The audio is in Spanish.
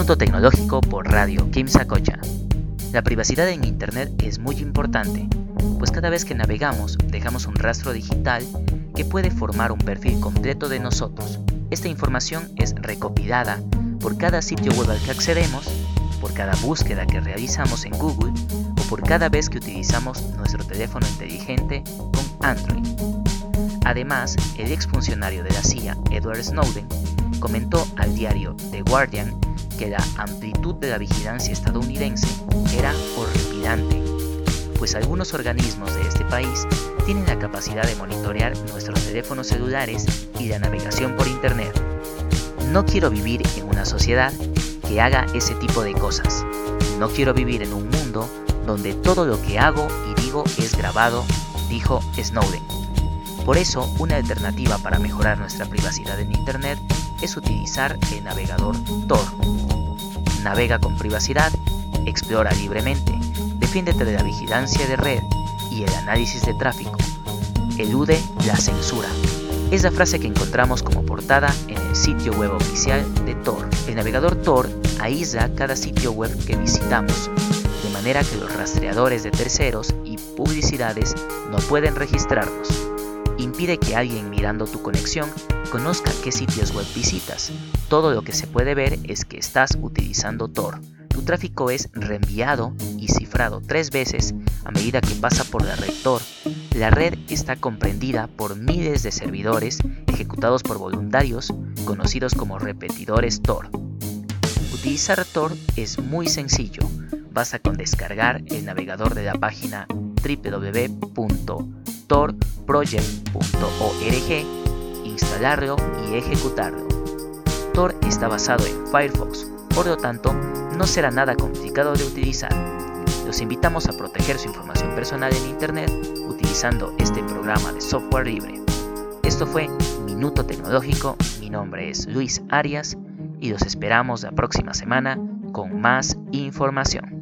Minuto Tecnológico por Radio Kim Sakocha. La privacidad en Internet es muy importante, pues cada vez que navegamos dejamos un rastro digital que puede formar un perfil completo de nosotros. Esta información es recopilada por cada sitio web al que accedemos, por cada búsqueda que realizamos en Google o por cada vez que utilizamos nuestro teléfono inteligente con Android. Además, el exfuncionario de la CIA, Edward Snowden, comentó al diario The Guardian que la amplitud de la vigilancia estadounidense era horripilante, pues algunos organismos de este país tienen la capacidad de monitorear nuestros teléfonos celulares y la navegación por Internet. No quiero vivir en una sociedad que haga ese tipo de cosas. No quiero vivir en un mundo donde todo lo que hago y digo es grabado, dijo Snowden. Por eso, una alternativa para mejorar nuestra privacidad en Internet es utilizar el navegador Tor. Navega con privacidad, explora libremente, defiéndete de la vigilancia de red y el análisis de tráfico. Elude la censura. Es la frase que encontramos como portada en el sitio web oficial de Tor. El navegador Tor aísla cada sitio web que visitamos, de manera que los rastreadores de terceros y publicidades no pueden registrarnos. Impide que alguien mirando tu conexión conozca qué sitios web visitas. Todo lo que se puede ver es que estás utilizando Tor. Tu tráfico es reenviado y cifrado tres veces a medida que pasa por la red Tor. La red está comprendida por miles de servidores ejecutados por voluntarios conocidos como repetidores Tor. Utilizar Tor es muy sencillo. Basta con descargar el navegador de la página www.torproject.org, instalarlo y ejecutarlo. Tor está basado en Firefox, por lo tanto no será nada complicado de utilizar. Los invitamos a proteger su información personal en Internet utilizando este programa de software libre. Esto fue Minuto Tecnológico, mi nombre es Luis Arias y los esperamos la próxima semana con más información.